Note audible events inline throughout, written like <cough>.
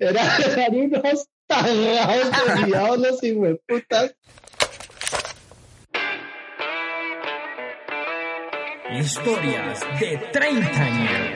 Eran unos <laughs> tagados desviados los hijueputas. Historias de treintañeros. Buenas,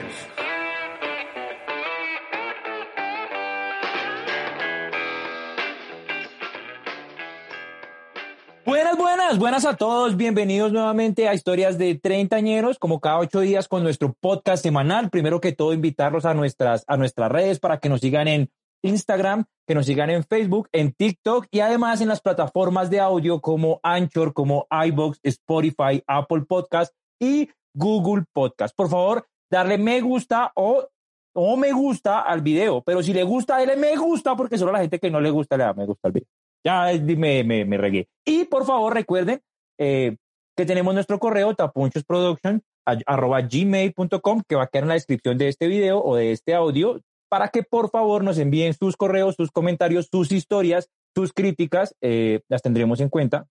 buenas, buenas a todos. Bienvenidos nuevamente a Historias de Treintañeros, como cada ocho días con nuestro podcast semanal. Primero que todo, invitarlos a nuestras, a nuestras redes para que nos sigan en Instagram, que nos sigan en Facebook, en TikTok y además en las plataformas de audio como Anchor, como iBox, Spotify, Apple Podcast y Google Podcast. Por favor, darle me gusta o, o me gusta al video, pero si le gusta, dale me gusta porque solo la gente que no le gusta le da me gusta al video. Ya me, me, regué. Y por favor, recuerden eh, que tenemos nuestro correo tapunchosproduction arroba gmail.com que va a quedar en la descripción de este video o de este audio para que por favor nos envíen sus correos, sus comentarios, sus historias, sus críticas. Eh, las tendremos en cuenta,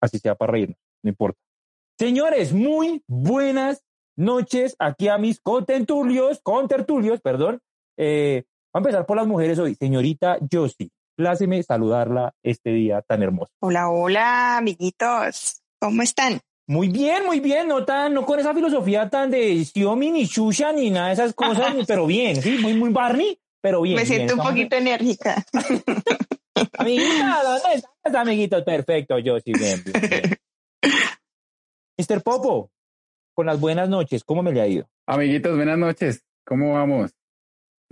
así sea para reírnos, no importa. Señores, muy buenas noches aquí a mis contertulios, contertulios, perdón. Eh, va a empezar por las mujeres hoy. Señorita Josie, pláceme saludarla este día tan hermoso. Hola, hola, amiguitos. ¿Cómo están? Muy bien, muy bien, no tan, no con esa filosofía tan de Xiaomi ni Shusha ni nada de esas cosas, pero bien, sí, muy, muy Barney, pero bien. Me siento bien. un poquito enérgica. <laughs> Amiguita, ¿dónde estás, amiguitos? Perfecto, yo sí, bien, bien, bien. Mr. Popo, con las buenas noches, ¿cómo me le ha ido? Amiguitos, buenas noches. ¿Cómo vamos?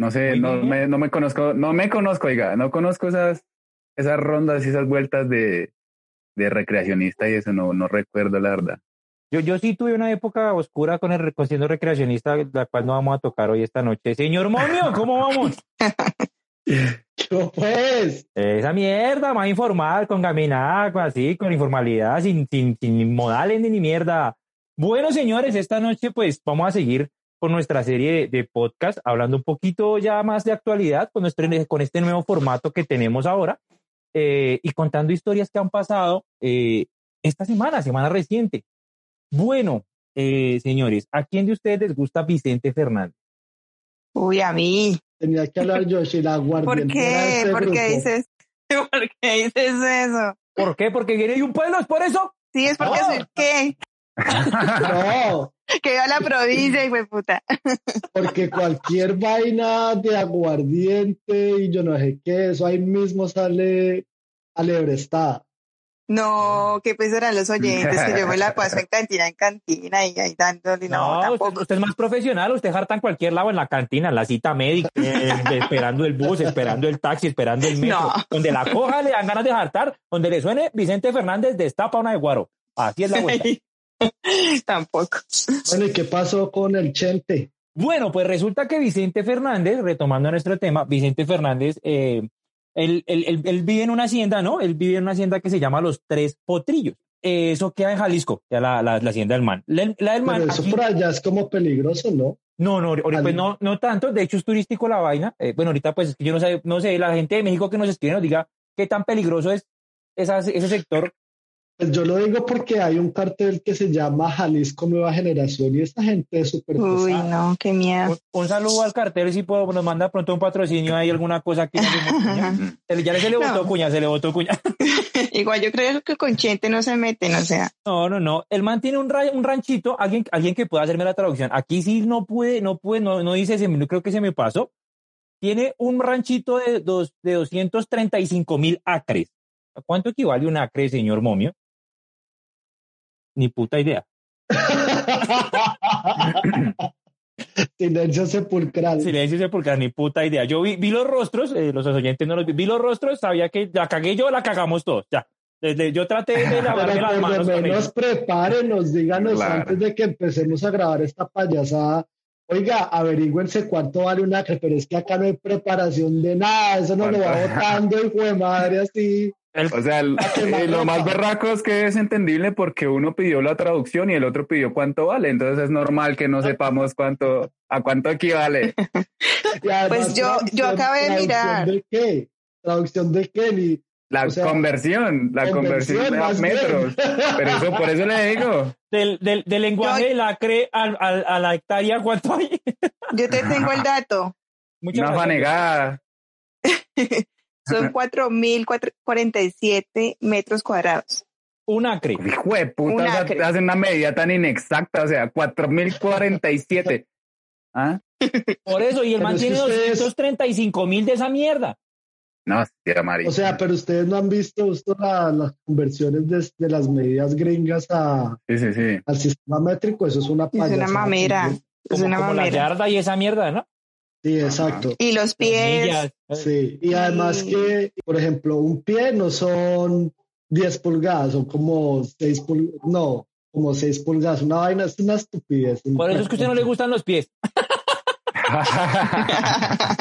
No sé, no me, no me conozco, no me conozco, oiga, no conozco esas, esas rondas y esas vueltas de, de recreacionista y eso, no, no recuerdo la verdad. Yo, yo sí tuve una época oscura con el con siendo recreacionista, la cual no vamos a tocar hoy esta noche. Señor Momio, ¿cómo vamos? <laughs> Yo pues, Esa mierda, más informal, con caminada, con así, con informalidad, sin, sin, sin modales ni, ni mierda. Bueno, señores, esta noche pues vamos a seguir con nuestra serie de, de podcast, hablando un poquito ya más de actualidad con, nuestro, con este nuevo formato que tenemos ahora eh, y contando historias que han pasado eh, esta semana, semana reciente. Bueno, eh, señores, ¿a quién de ustedes les gusta Vicente Fernández? Uy, a mí. tenía que hablar Yoshi, la <laughs> ¿Por guardiana de qué? este ¿Por grupo. qué dices? <laughs> ¿Por qué dices eso? ¿Por qué? Porque viene de un pueblo, ¿es por eso? Sí, es porque soy qué? <laughs> No, <laughs> Que iba a la provincia, hijo de puta. porque cualquier vaina de aguardiente y yo no sé qué, eso ahí mismo sale alebrestada. No, que pues eran los oyentes, que yo me la paso en <laughs> cantina en cantina y ahí dándole. No, No, usted, tampoco. usted es más profesional, usted jarta en cualquier lado, en la cantina, en la cita médica, eh, esperando el bus, esperando el taxi, esperando el metro. No. Donde la coja le dan ganas de jartar, donde le suene Vicente Fernández destapa una de guaro. Así es la vuelta. <laughs> tampoco. Bueno, ¿y qué pasó con el Chente? Bueno, pues resulta que Vicente Fernández, retomando nuestro tema, Vicente Fernández, eh, él, él- él- él vive en una hacienda, ¿no? Él vive en una hacienda que se llama Los Tres Potrillos. Eh, eso queda en Jalisco, ya la, la, la hacienda del man. La, la del man Pero eso aquí- por allá es como peligroso, ¿no? No, no, pues no, no tanto. De hecho, es turístico la vaina. Eh, bueno, ahorita pues es que yo no sé, no sé, la gente de México que nos escribe nos diga qué tan peligroso es esa- ese sector. Pues yo lo digo porque hay un cartel que se llama Jalisco Nueva Generación y esta gente es súper Uy, pesada. no, qué miedo. Un, un saludo al cartel, si puedo, nos manda pronto un patrocinio, hay alguna cosa que <laughs> se le- ya se le No. botó cuña, se le botó cuña. <laughs> Igual yo creo que con Chente no se meten, o sea. No, no, no. El man tiene un, ra- un ranchito, alguien, alguien que pueda hacerme la traducción. Aquí sí no puede, no puede, no, no dice, se me- creo que se me pasó. Tiene un ranchito de, dos, de 235 mil acres. ¿A cuánto equivale un acre, señor Momio? Ni puta idea. <laughs> Silencio sepulcral. Silencio sepulcral, ni puta idea. Yo vi, vi los rostros, eh, los oyentes no los vi, vi los rostros, sabía que la cagué yo, la cagamos todos, ya. Desde, yo traté de <laughs> lavarme Pero las por manos lo con menos prepárenos, díganos Claro. antes de que empecemos a grabar esta payasada. Oiga, averigüense cuánto vale un acre, pero es que acá no hay preparación de nada, eso no lo va botando, hijo de madre, así. El- O sea, el- <laughs> eh, lo más berraco es que es entendible porque uno pidió la traducción y el otro pidió cuánto vale, entonces es normal que no sepamos cuánto, a cuánto equivale. <laughs> Además, Pues yo- yo traducción- acabé de ¿traducción mirar. ¿De qué? ¿Traducción de qué? Ni La O sea, conversión, la conversión, a metros. Pero eso, por eso le digo. del, del, del lenguaje Yo- a la hectárea, ¿cuánto hay? Yo te tengo el <laughs> dato. Muchas Una fanegada. Son 4.047 metros cuadrados. Un acre. Hijo de puta, Un acre. hacen una medida tan inexacta, o sea, 4047. <laughs> ¿Ah? Por eso, y el Pero man es que tiene ustedes- 235 mil de esa mierda. No. O sea, pero ustedes no han visto esto, la- las conversiones de, de las medidas gringas a, Sí, sí, sí. al sistema métrico, eso es una Es una mamera. Es Como, una como la mamera. yarda y esa mierda, ¿no? Sí, exacto. Y los pies. Sí, y además que, por ejemplo, un pie no son 10 pulgadas, son como 6 pulgadas, no, como 6 pulgadas, una vaina, es una estupidez. Por eso es que a usted no le gustan los pies. <laughs>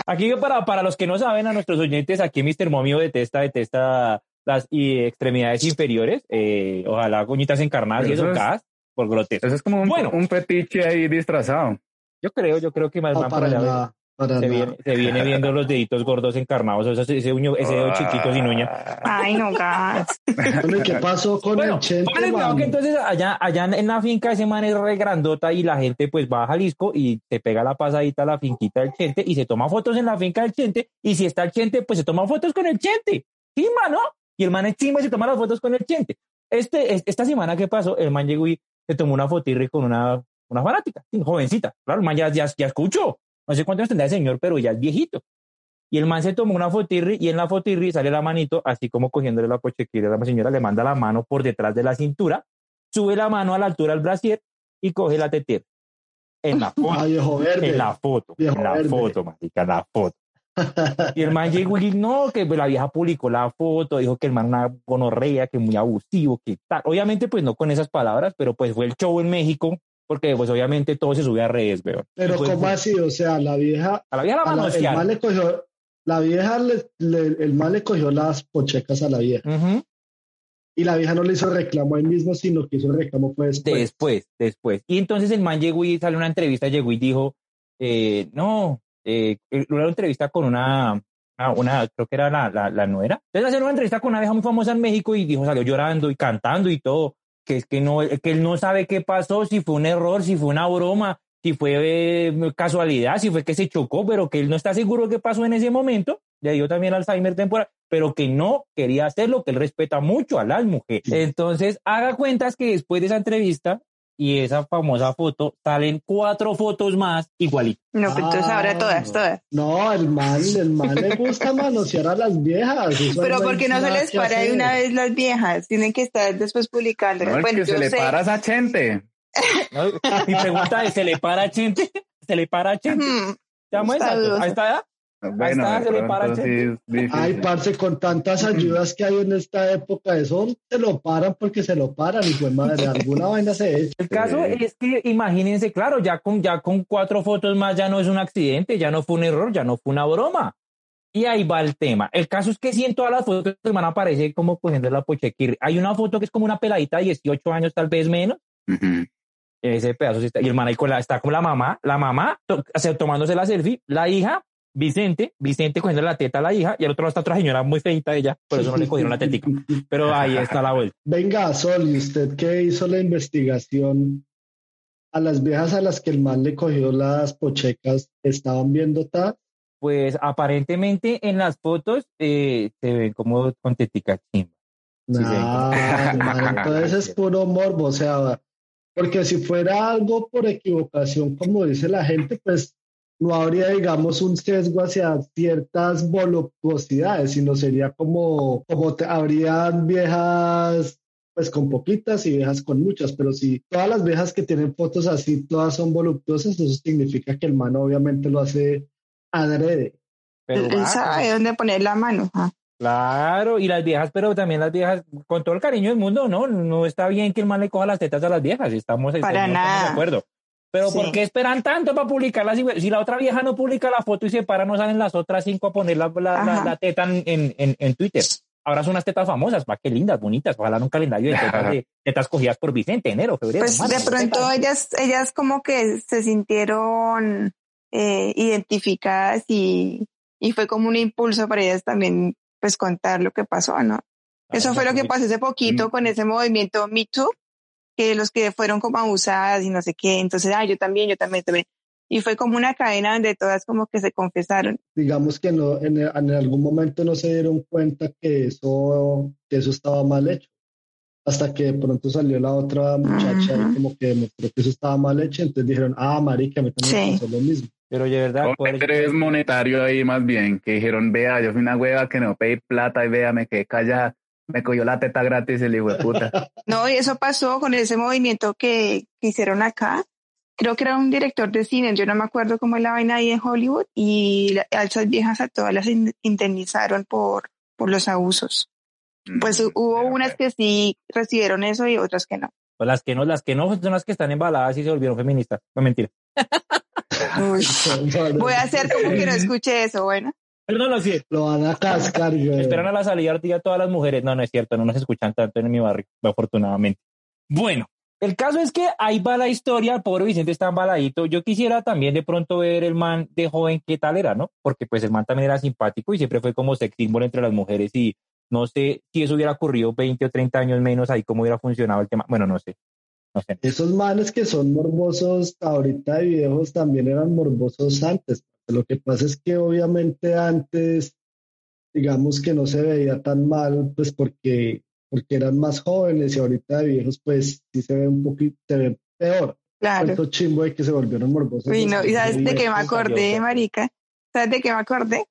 Aquí yo para, para los que no saben, a nuestros oyentes, aquí Mr. Momio detesta, detesta las y extremidades inferiores, eh, ojalá coñitas encarnadas y Pero eso eso es- por grotesco. Eso es como un, Bueno. un fetiche ahí disfrazado. Yo creo, yo creo que más No, van para allá. Para Se viene, se viene viendo los deditos gordos encarnados, o sea, ese, uño, ese dedo chiquito sin uña. Ay, no, gas. Bueno, ¿y qué pasó con Bueno, el Chente, mano? que entonces allá, allá en la finca ese man es re grandota y la gente pues va a Jalisco y se pega la pasadita a la finquita del Chente y se toma fotos en la finca del Chente y si está el Chente pues se toma fotos con el Chente. Chimba, ¿no? Y el man es chimba y se toma las fotos con el Chente. Este, es- esta semana que pasó, el man llegó y se tomó una fotirri con una, una fanática, sí, jovencita. Claro, el man ya, ya, ya escuchó. No sé cuántos tendrá el señor, pero ya es viejito. Y el man se tomó una fotirri y en la fotirri sale la manito, así como cogiéndole la pochequira a la señora, le manda la mano por detrás de la cintura, sube la mano a la altura del brasier y coge la tetera. En la foto, verde. en la foto, Viejo en la verde. foto, marica, en la foto. Y el man llegó y dijo, no, que la vieja publicó la foto, dijo que el man una gonorrea, que muy abusivo, que tal. Obviamente, pues no con esas palabras, pero pues fue el show en México, porque pues obviamente todo se sube a redes, weón. Pero pues, ¿cómo así? O sea, la vieja, A la vieja la a la- el mal le cogió, la vieja, le, le- el mal le cogió las pochecas a la vieja. Ujú. Y la vieja no le hizo reclamo ahí mismo, sino que hizo reclamo fue después. Después, después. Y entonces el man llegó y salió una entrevista, llegó y dijo, eh, no, eh, eh, una entrevista con una, una, una- creo que era la, la, la nuera. Entonces hacer una entrevista con una vieja muy famosa en México y dijo, salió llorando y cantando y todo, que es que no, que él no sabe qué pasó, si fue un error, si fue una broma, si fue eh, casualidad, si fue que se chocó, pero que él no está seguro de qué pasó en ese momento. Le dio también Alzheimer temporal, pero que no quería hacerlo, que él respeta mucho a las mujeres. Entonces, haga cuentas que después de esa entrevista y esa famosa foto, salen cuatro fotos más igualitas. No, pero entonces ahora Ah, todas, todas. No, el mal, el mal le gusta manosear a las viejas. eso Pero porque no se les para de una vez las viejas, tienen que estar después publicando. No, bueno, que se le sé. para a esa gente. <laughs> ¿no? Mi pregunta es, ¿se le para a Chente? ¿Se le para a Está exactos? dudoso. ¿A esta edad? Bueno, está, de se le pronto para a sí. Ay, parce, con tantas ayudas que hay en esta época, eso se lo paran porque se lo paran y pues madre, alguna vaina se echa. El caso Sí. es que imagínense, claro, ya con, ya con cuatro fotos más ya no es un accidente, ya no fue un error, ya no fue una broma. Y ahí va el tema. El caso es que sí en todas las fotos el man aparece como cogiendo la pochequirri. Hay una foto que es como una peladita de 18 años, tal vez menos. Ese pedazo sí está. Y el man ahí con la, está con la mamá, la mamá to- o sea, tomándose la selfie, la hija, Vicente, Vicente cogiendo la teta a la hija, y al otro lado está otra señora muy feita ella, por eso no le cogieron la tetica. Pero ahí está la vuelta. <laughs> Venga, Sol, ¿y usted qué hizo la investigación? A las viejas a las que el mal le cogió las pochecas, ¿estaban viendo ta? Pues aparentemente en las fotos eh, se ven como con tetica chimba. Nah, sí. man, entonces es puro morbo, o sea, porque si fuera algo por equivocación, como dice la gente, pues no habría, digamos, un sesgo hacia ciertas voluptuosidades, sino sería como, como te- habrían viejas, pues con poquitas y viejas con muchas, pero si todas las viejas que tienen fotos así, todas son voluptuosas, eso significa que el man obviamente lo hace adrede. Pero Él sabe dónde poner la mano. ah. Claro, y las viejas, pero también las viejas, con todo el cariño del mundo, no, no está bien que el man le coja las tetas a las viejas, estamos, Para estamos nada. de acuerdo. Pero Sí. ¿por qué esperan tanto para publicarlas? Si, la otra vieja no publica la foto y se para, no salen las otras cinco a poner la, la, la- la teta en, en, en- Twitter. Ahora son unas tetas famosas, va, qué lindas, bonitas, ojalá en un calendario de tetas, de tetas cogidas por Vicente, enero, febrero. Pues marzo, de pronto tetas. ellas, ellas como que se sintieron eh, identificadas y, y fue como un impulso para ellas también pues contar lo que pasó, ¿no? Eso fue lo que pasó hace poquito Mm. con ese movimiento Me Too, que los que fueron como abusadas y no sé qué, entonces, ah, yo también, yo también, también. y fue como una cadena donde todas como que se confesaron. Digamos que no, en, en algún momento no se dieron cuenta que eso, que eso estaba mal hecho. Hasta que de pronto salió la otra muchacha y Ujú. como que demostró que eso estaba mal hecho, entonces dijeron, ah, marica, me también Sí. pasó lo mismo. Pero de verdad, Un ¿cuál es- interés monetario ahí más bien, que dijeron, vea, yo fui una hueva que no pedí plata y vea, me quedé callada, me cogió la teta gratis el hijo de puta. <laughs> No, y eso pasó con ese movimiento que, que hicieron acá. Creo que era un director de cine, yo no me acuerdo cómo es la vaina ahí en Hollywood, y la- a esas viejas a todas las in- indemnizaron por, por los abusos. Pues Mm, hubo unas que sí recibieron eso y otras que no. Pues las que no, las que no son las que están embaladas y se volvieron feministas. No mentira. Uy, <laughs> voy a hacer como que no <laughs> escuché eso, bueno. Perdón, no, sí. Lo van a cascar, güey. Esperan a la salida día todas las mujeres. No, no es cierto, no nos escuchan tanto en mi barrio, afortunadamente. Bueno, el caso es que ahí va la historia, el pobre Vicente está embaladito. Yo quisiera también de pronto ver el man de joven qué tal era, ¿no? Porque pues el man también era simpático y siempre fue como sex symbol entre las mujeres y no sé si eso hubiera ocurrido 20 o 30 años menos, ahí cómo hubiera funcionado el tema. Bueno, no sé. No sé. Esos manes que son morbosos ahorita de viejos también eran morbosos antes. Lo que pasa es que obviamente antes, digamos que no se veía tan mal, pues porque, porque eran más jóvenes y ahorita de viejos, pues sí se ve un poquito, se ve peor. Claro. Tanto chimbo de que se volvieron morbosos. Uy, no, ¿y sabes de qué me acordé, marica? ¿Sabes de qué me acordé?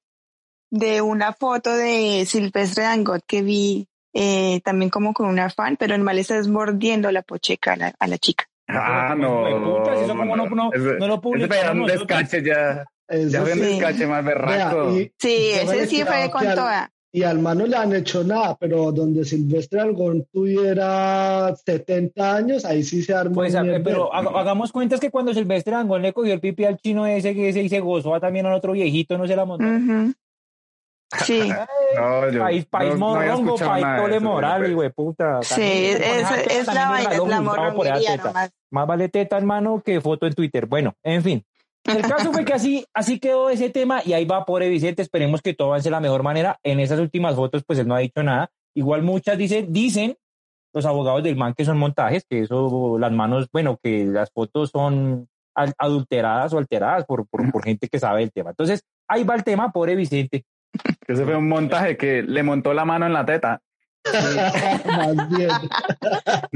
De una foto de Silvestre Dangot que vi eh, también como con una fan, pero el mal está mordiendo la pocheca a la, a la chica. Ah, no. putas, eso como no- no- no lo publicaron descache ya. Eso Ya fue un sí. sí. descache más Vea, berraco. y, Sí, ese sí fue con toda. y al mano le han hecho nada, pero donde Silvestre Algón tuviera 70 años, ahí sí se armó. Pues, mierdero. pero haga- hagamos cuentas que cuando Silvestre Angón le cogió el pipi al chino ese, que ese y se gozó también al otro viejito, no se la montó. Sí, <laughs> No, yo país, país no- no había morrongo, escuchado país tole moral, de puta. sí, es, es, es la vaina, es la morronguería nomás. Más vale teta, hermano, que foto en Twitter. Bueno, en fin. El caso fue que así, así quedó ese tema y ahí va pobre Vicente. Esperemos que todo avance de la mejor manera. En esas últimas fotos, pues él no ha dicho nada. Igual muchas dicen, dicen los abogados del man que son montajes, que eso, las manos, bueno, que las fotos son adulteradas o alteradas por, por, por gente que sabe el tema. Entonces, ahí va el tema, pobre Vicente. Ese fue un montaje que le montó la mano en la teta. Más bien.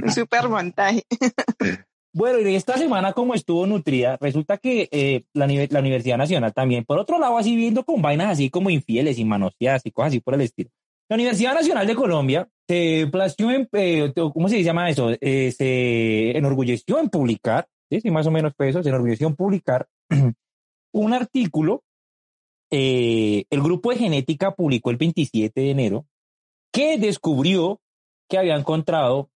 Un super montaje. Bueno, y esta semana como estuvo nutrida, resulta que eh, la, la Universidad Nacional también, por otro lado, así viendo con vainas así como infieles y manoseadas y cosas así por el estilo. La Universidad Nacional de Colombia se plació en, eh, ¿cómo se llama eso? Eh, se enorgulleció en publicar, ¿sí? Sí, más o menos fue eso, se enorgulleció en publicar <clears throat> un artículo, eh, el grupo de genética publicó el 27 de enero, que descubrió que había encontrado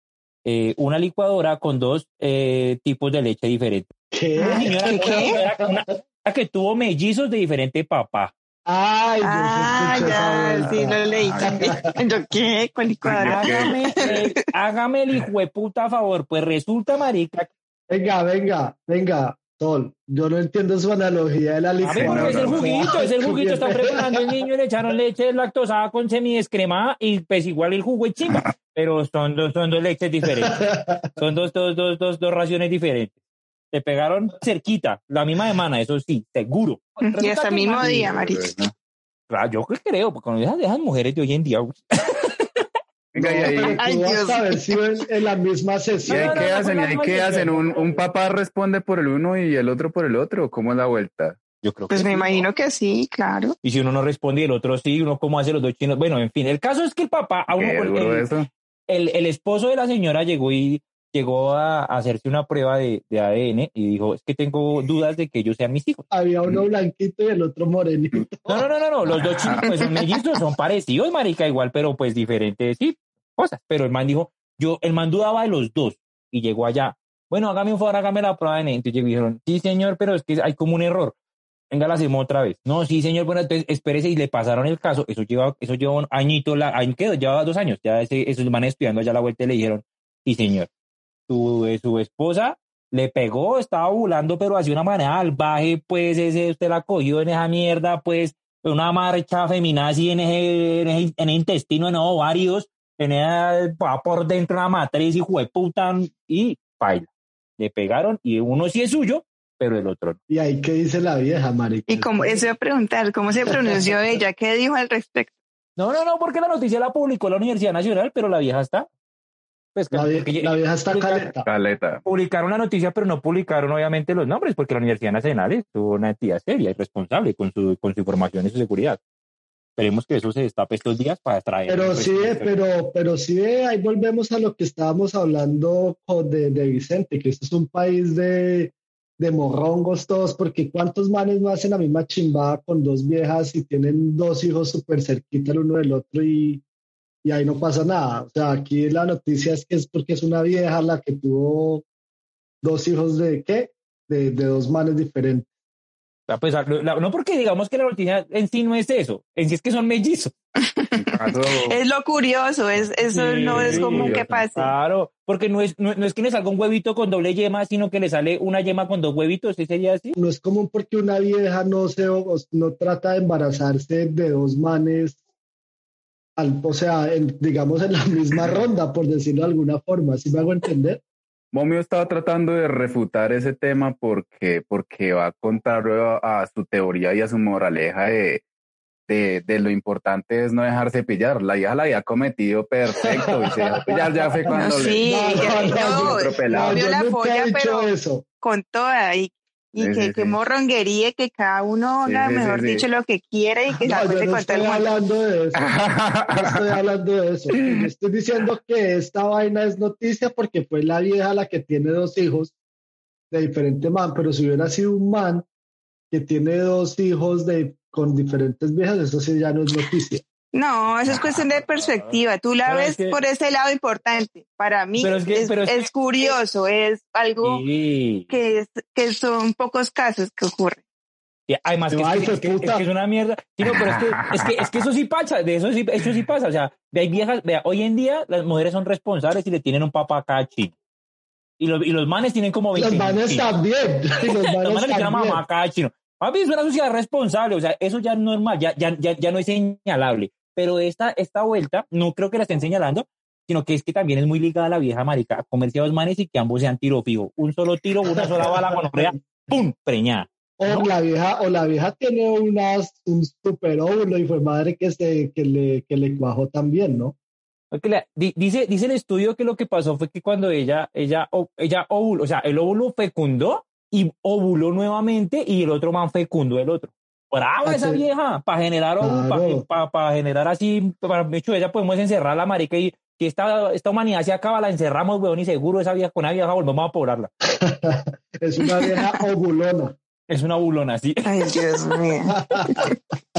eh, una licuadora con dos eh, tipos de leche diferentes. ¿Qué? Una señora que, ¿Qué? una- una- una que tuvo mellizos de diferente papá. Ay, yo Ah, ya, sí, lo leí también. <laughs> ¿Yo qué? ¿Cuál licuadora? Hágame, eh, <laughs> hágame el hijo de puta favor. Pues resulta, marica, Venga, venga, venga, Sol. Yo no entiendo su analogía de la licuadora. porque es el no, no. juguito, es el juguito, está preparando el niño y le echaron leche lactosada con semidescremada y pues igual el jugo es chimba, pero son dos, son dos leches diferentes, son dos, dos, dos, dos, dos raciones diferentes. Te pegaron cerquita, la misma semana, eso sí, seguro. Y hasta el mismo día, Maris. Ah, Yo creo, porque con esas, esas mujeres de hoy en día, Venga, y ahí, No, Ay, tú vas Dios. a ver si en, en la misma y sesión. ahí no, no, qué no, hacen, y no, ahí no, qué no, hacen, no. un, un papá responde por el uno y el otro por el otro. ¿Cómo es la vuelta? yo creo Pues que me sí, ¿no? imagino que sí, claro. Y si uno no responde y el otro sí, uno cómo hace los dos chinos. Bueno, en fin, el caso es que el papá, a uno, el, esposo de la señora llegó y llegó a, a hacerse una prueba de, de ADN y dijo, es que tengo dudas de que ellos sean mis hijos. Había uno blanquito y el otro morenito. No, no, no, no, no, los dos chinos pues son <laughs> mellizos, son parecidos, marica, igual, pero pues diferentes, sí, cosas. Pero el man dijo, yo, el man dudaba de los dos y llegó allá. Bueno, hágame un favor, hágame la prueba de. Entonces y dijeron, sí, señor, pero es que hay como un error. Venga, la hacemos otra vez. No, sí, señor, bueno, entonces espérese y le pasaron el caso. Eso lleva, eso lleva un añito, la, quedó, lleva dos años. Ya ese, esos manes estudiando allá la vuelta y le dijeron, sí, señor, su, eh, su esposa le pegó, estaba burlando, pero de una manera salvaje, pues ese, usted la cogió en esa mierda, pues una marcha feminazi en ese, en ese, en intestino, en ovarios, tenía va por dentro una matriz y puta y baila. Le pegaron y uno sí es suyo pero el otro no. ¿Y ahí qué dice la vieja, marica? Y como eso iba a preguntar, ¿cómo se pronunció <laughs> ella? ¿Qué dijo al respecto? No, no, no, porque la noticia la publicó la Universidad Nacional, pero la vieja está. Pues, La, vie- porque la vieja está caleta. Caleta. Publicaron la noticia, pero no publicaron obviamente los nombres, porque la Universidad Nacional es una entidad seria y responsable con su, con su información y su seguridad. Esperemos que eso se destape estos días para traer. Pero pues, sí, pero, pero sí, ahí volvemos a lo que estábamos hablando con- de, de Vicente, que esto es un país de, de morrongos todos, porque ¿cuántos manes no hacen la misma chimbada con dos viejas y tienen dos hijos súper cerquita el uno del otro y, y ahí no pasa nada? O sea, aquí la noticia es que es porque es una vieja la que tuvo dos hijos de qué? De, de dos manes diferentes. A pesar- la- no porque digamos que la noticia en sí no es eso, en sí es que son mellizos. Caso, <laughs> Es lo curioso, es, eso Sí, no es común que pase. Claro, porque no es, no, no es que le salga un huevito con doble yema, sino que le sale una yema con dos huevitos, ¿sí sería así? No es común porque una vieja no se o- no trata de embarazarse de dos manes, al, o sea, en- digamos en la misma ronda, por decirlo de alguna forma, ¿sí me hago entender? Momio estaba tratando de refutar ese tema porque, porque va contrario a, a su teoría y a su moraleja de, de, de lo importante es no dejarse pillar. La hija la había cometido perfecto y se dejó pillar ya fue <laughs> cuando No, sí, le... no, yo la pero eso. con toda y, y Sí, que, sí, que sí. morronguería, que cada uno haga, sí, sí, mejor sí. dicho, lo que quiera y que No, yo no estoy el mundo. hablando de eso. No estoy <laughs> hablando de eso. Yo estoy diciendo que esta vaina es noticia porque fue la vieja la que tiene dos hijos de diferente man, pero si hubiera sido un man que tiene dos hijos de, con diferentes viejas, eso sí ya no es noticia. No, eso es cuestión de perspectiva. Tú la Pero es ves que- por ese lado importante. Para mí Pero es que- es, pero es es curioso, es algo Sí. que, es, que son pocos casos que ocurren. Y además que, es, Ay, que, es que- es puta. que es una mierda. Sí, no, pero es que, es que, es que eso sí pasa, de eso sí, eso sí pasa. O sea, de hay viejas, vea, hoy en día las mujeres son responsables y le tienen un papá a cada chino. Y los, y los manes tienen como 20 <laughs> Los manes también. y Los Los manes manes le tienen a mamá también. a cada chino. Papi, es una sociedad responsable, o sea, eso ya es normal, ya, ya, ya, ya no es señalable. Pero esta, esta vuelta, no creo que la estén señalando, sino que es que también es muy ligada a la vieja marica, a comerse a dos manes y que ambos sean tiro fijo. Un solo tiro, una sola bala con ¡pum! preñada. O ¿no? la vieja, o la vieja tiene unas, un super óvulo y fue madre que se, que le, que le cuajó también, ¿no? Dice, dice el estudio que lo que pasó fue que cuando ella, ella, ella ovuló, o sea, el óvulo fecundó y ovuló nuevamente y el otro man fecundó el otro. Brava esa vieja, para generar, Claro. para generar así, para de hecho ella podemos encerrar a la marica y que esta, esta humanidad se acaba, la encerramos, weón, y seguro esa vieja con esa vieja volvemos a poblarla. <laughs> Es una vieja ovulona. Es una bulona, sí. Ay, Dios mío. <laughs>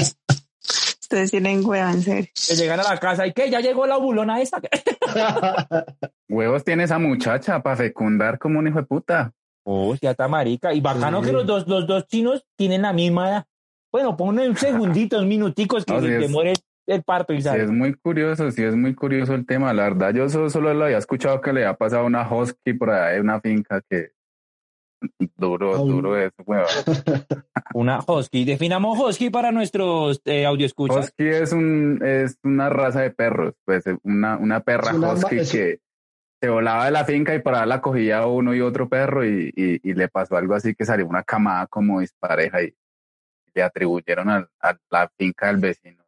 Ustedes tienen hueva, en serio. Que llegan a la casa y que ya llegó la bulona esta. <laughs> Huevos tiene esa muchacha para fecundar como un hijo de puta. Oh, ya está marica. Y bacano Sí. que los dos, los dos chinos tienen la misma edad. Bueno, ponle un segundito, un minuticos que No, se sí es- demore el parto y Sí, sale. es muy curioso, sí es muy curioso el tema. La verdad, yo solo, solo lo había escuchado que le había pasado a una husky por ahí una finca que duro, duro eso, huevón. <laughs> Una husky. Definamos husky para nuestros eh, audio escuchas. Husky es un es una raza de perros, pues una, una perra una husky es- que se volaba de la finca y por ahí la cogía uno y otro perro y, y, y le pasó algo así que salió una camada como dispareja y le atribuyeron a, la finca del vecino.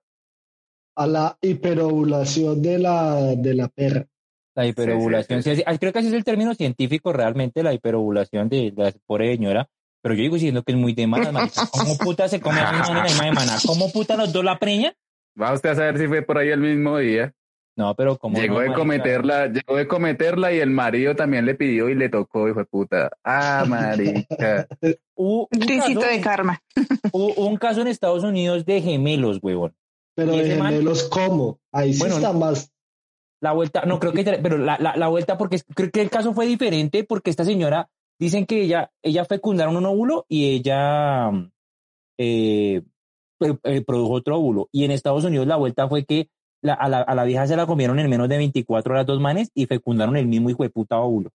A la hiperovulación de la, de la perra. La hiperovulación. Sí, sí, creo que ese es el término científico realmente, la hiperovulación de, de la pobre señora. Pero yo digo diciendo que es muy de malas. <laughs> ¿Cómo puta se come a mi man en la misma semana? ¿Cómo puta los dos la preña? Va usted a saber si fue por ahí el mismo día. No, pero como Llegó de cometerla, llegó de cometerla y el marido también le pidió y le tocó, hijo de puta. Ah, marica. <laughs> Hubo Un caso- de karma. <laughs> Hubo un caso en Estados Unidos de gemelos, huevón. Pero ¿Y de ese man? gemelos, ¿cómo? Ahí sí Bueno, está más. La vuelta, no creo que, pero la, la, la vuelta, porque creo que el caso fue diferente, porque esta señora, dicen que ella, ella fecundaron un óvulo y ella eh, eh, eh, produjo otro óvulo. Y en Estados Unidos la vuelta fue que a, la, a la vieja se la comieron en menos de 24 horas dos manes y fecundaron el mismo hijo de puta óvulo.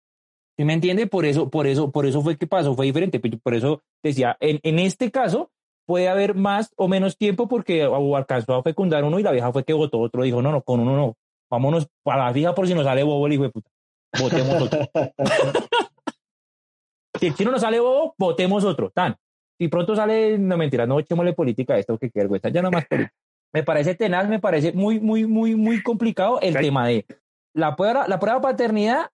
¿Sí me entiende? Por eso, por eso, por eso fue que pasó, fue diferente. Por- Por eso decía, en, en este caso puede haber más o menos tiempo porque alcanzó a fecundar uno y la vieja fue que votó otro, dijo, no, no, con uno no, vámonos para la vieja por si nos sale bobo el hijo de puta. Votemos otro. <laughs> Si el chino no sale bobo, votemos otro. Tan. Si pronto sale, no mentira, no echémosle política a esto, que qué vergüenza, ya no más política. Me parece tenaz, me parece muy, muy, muy, muy complicado el tema de la prueba, la prueba paternidad,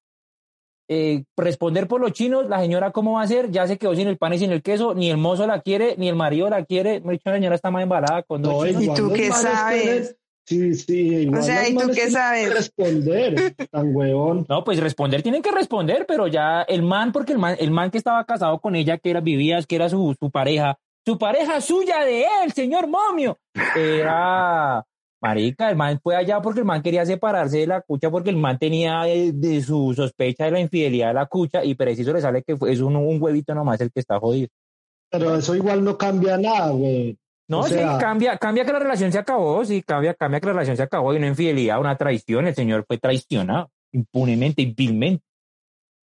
eh, responder por los chinos, la señora cómo va a ser, ya se quedó sin el pan y sin el queso, ni el mozo la quiere, ni el marido la quiere, me dicho la señora está más embalada con dos No, chinos. ¿Y tú qué sabes? tienen- Sí, sí. igual O sea, ¿y tú qué tienen que sabes? Responder, tan huevón. No, pues responder tienen que responder, pero ya el man, porque el man, el man que estaba casado con ella, que era vivías, que era su, su pareja, su pareja suya de él, señor momio, era marica, el man fue allá porque el man quería separarse de la cucha porque el man tenía de, de su sospecha de la infidelidad de la cucha y preciso le sale que es un, un huevito nomás el que está jodido. Pero eso igual no cambia nada, güey. No, O sea- sí, cambia, cambia que la relación se acabó, sí, cambia, cambia que la relación se acabó y una infidelidad, una traición, el señor fue traicionado impunemente y vilmente.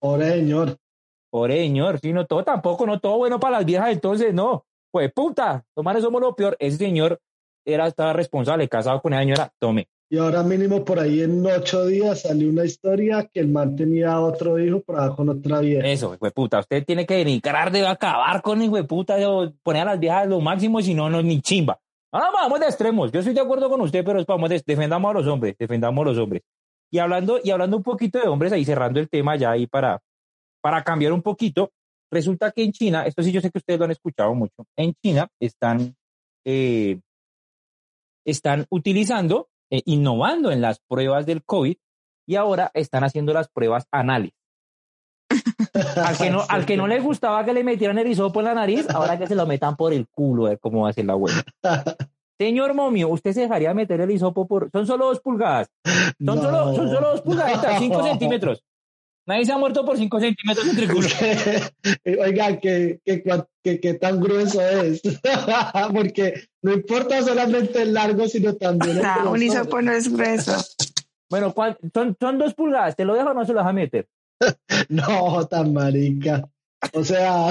Pobre señor. Pobre señor, sí, no todo tampoco, no todo bueno para las viejas, entonces no. Pues puta, tomar somos lo peor. Ese señor era, estaba responsable, casado con esa señora, tome. Y ahora mínimo por ahí en ocho días salió una historia que el man tenía otro hijo por ahí con otra vieja. Eso, hijo de puta, usted tiene que denigrar de acabar con hijo de puta, de poner a las viejas lo máximo, si no, no, ni chimba. Ahora vamos de extremos, yo estoy de acuerdo con usted, pero vamos, de- defendamos a los hombres, defendamos a los hombres. Y hablando, y hablando un poquito de hombres, ahí cerrando el tema ya ahí para, para cambiar un poquito, resulta que en China, esto sí yo sé que ustedes lo han escuchado mucho, en China están, eh, están utilizando, eh, innovando en las pruebas del COVID y ahora están haciendo las pruebas anales. Al que, no, al que no le gustaba que le metieran el hisopo en la nariz, ahora que se lo metan por el culo, a ver cómo va a ser la abuela. Señor momio, ¿usted se dejaría meter el hisopo por...? Son solo dos pulgadas. Son, No. solo, son solo dos pulgaditas, cinco <laughs> centímetros. Nadie se ha muerto por cinco centímetros entre el culo. Oiga, ¿qué, qué, cuán- qué- qué tan grueso es? <laughs> Porque no importa solamente el largo, sino también el Ah, un hisopo no es grueso. Bueno, ¿cuál- son, son dos pulgadas. ¿Te lo dejo o no se lo vas a meter? <laughs> No, tan marica. O sea,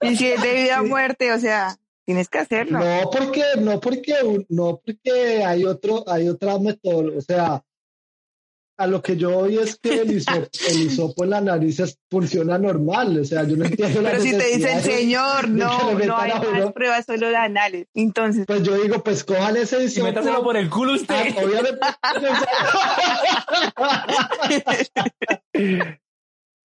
Y si es de <laughs> vida o muerte, o sea, tienes que hacerlo. no porque, no porque, no porque hay otro, hay otra método. O sea, a lo que yo voy es que el hisopo, <laughs> el hisopo en la nariz es- funciona normal. O sea, yo no entiendo la Pero si te dice el necesidad de- señor, no, no hay más pruebas, solo de anales. Entonces, Pues yo digo, pues cojan ese Y hisopo. métaselo por el culo usted. Ah, obviamente. <laughs> <laughs>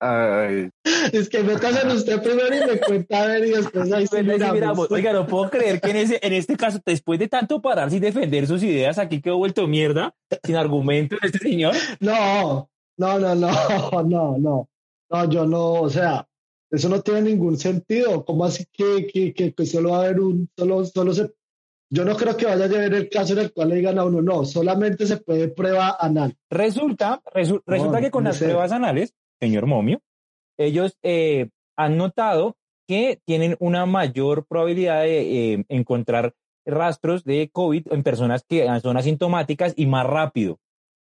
Ay, es que métaselo usted primero y me cuenta a ver y después ahí sí miramos. miramos. Oiga, no puedo creer que en, ese, en este caso, después de tanto parar sin defender sus ideas, aquí quedó vuelto mierda, sin argumento este señor. No, no, no, no, no, no. No, yo no, o sea, eso no tiene ningún sentido. ¿Cómo así que, que, que, que solo va a haber un, solo, solo se, yo no creo que vaya a haber el caso en el cual le digan a uno, no, solamente se puede prueba anal. Resulta, resu- resulta que con no las sé. pruebas anales, señor Momio, ellos eh, han notado que tienen una mayor probabilidad de eh, encontrar rastros de COVID en personas que son asintomáticas y más rápido,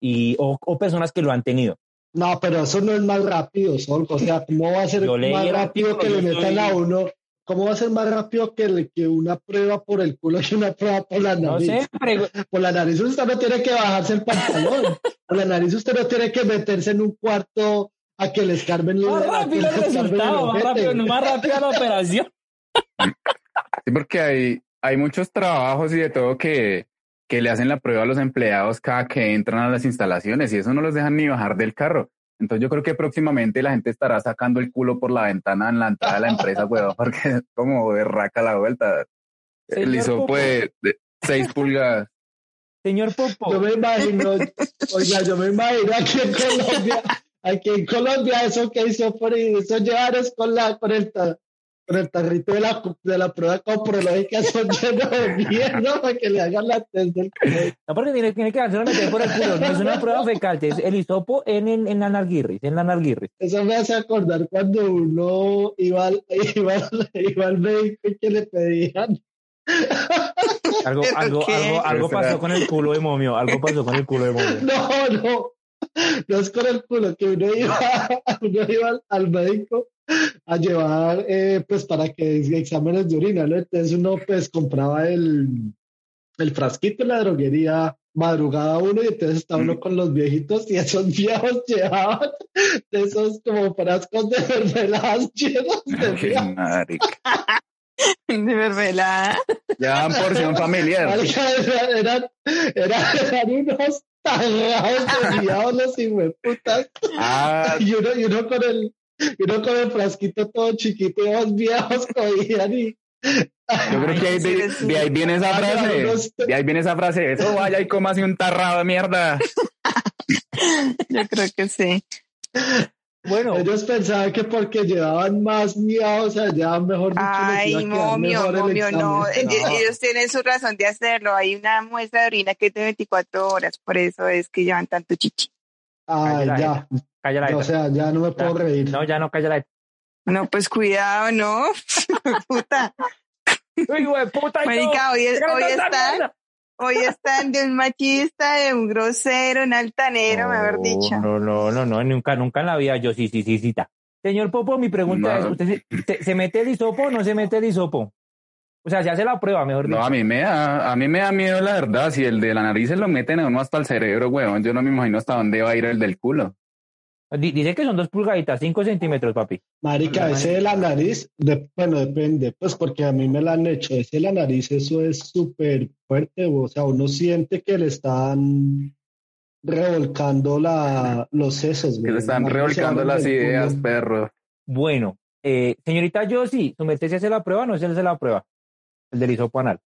y, o, o personas que lo han tenido. No, pero eso no es más rápido, Sol. O sea, ¿cómo va a ser más rápido que le metan a uno? ¿Cómo va a ser más rápido que, le- que una prueba por el culo <laughs> y una prueba por la No nariz? sé, <laughs> Por la nariz usted no tiene que bajarse el pantalón. Por la nariz usted no tiene que meterse en un cuarto a que le escarben más rápido el resultado, más rápido, más rápido la operación. Sí, porque hay, hay muchos trabajos y de todo que, que le hacen la prueba a los empleados cada que entran a las instalaciones y eso no los dejan ni bajar del carro. Entonces yo creo que próximamente la gente estará sacando el culo por la ventana en la entrada de la empresa, weón, <laughs> porque es como berraca la vuelta. El Señor de, de seis pulgadas. Señor Popo, Yo me imagino, <laughs> oiga, yo me imagino aquí en Colombia, aquí en Colombia eso que hizo por ahí, eso llevar es con la, con el, ta- con el tarrito de la, de la prueba comprológica, son lleno de mierda para que le hagan la test del COVID. No, porque tiene, tiene que hacerlo meter por el culo. No es una prueba fecal, es el hisopo en, el, en la narguirris, en la narguirris. Eso me hace acordar cuando uno iba al, <laughs> iba, iba al médico y que le pedían <laughs> Algo, ¿Pero algo, algo, algo pasó con el culo de momio. Algo pasó con el culo de momio. <laughs> No, no, no es con el culo, que uno iba, <laughs> uno iba al, al médico a llevar, eh, pues para que exámenes de orina, ¿no? Entonces uno pues compraba el, el frasquito en la droguería madrugada uno y entonces está uno con los viejitos y esos viejos <laughs> llevaban de esos como frascos de mermeladas <laughs> llenos de. De mermelada. Llevan porción familiar. Eran, eran, eran unos tarrados de viejos los hijueputas. Ah, Y uno, y uno con el, y uno con el frasquito todo chiquito y los viejos cogían y yo creo que ahí de, de ahí viene esa frase. De ahí viene esa frase. Eso vaya y coma así un tarrado de mierda. <laughs> Yo creo que sí. Bueno, ellos pensaban que porque llevaban más miados allá, mejor dicho, les iba Ay, a momio, mejor el momio, no. Ellos, ellos tienen su razón de hacerlo. Hay una muestra de orina que es de 24 horas, por eso es que llevan tanto chichi. Ay, Cállala, ya, calla la o sea, ya no me puedo reír. No, ya no calla la No, pues cuidado, ¿no? <laughs> Puta. Uy, güey, puta. y Marica, hoy, es- hoy están, mierda. Hoy están de un machista, de un grosero, un altanero, mejor dicho. No, no, no, no, nunca, nunca en la vida yo sí, sí, sí, sí. ta. Señor Popo, mi pregunta No. es, ¿usted se, se- se mete el hisopo o no se mete el hisopo? O sea, se hace la prueba, mejor dicho. No, a mí me da, a mí me da miedo la verdad. Si el de la nariz se lo meten a uno hasta el cerebro, weón, yo no me imagino hasta dónde va a ir el del culo. Di- Dice que son dos pulgaditas, cinco centímetros, papi. Marica, ese de la nariz, de- bueno, depende, pues porque a mí me la han hecho. Ese de la nariz, eso es súper fuerte, o sea, uno siente que le están revolcando la, los sesos. Que le están revolcando las ideas, perro. Bueno, eh, señorita Josie, ¿su merced se hace la prueba o no se hace la prueba? El del hisopo anal.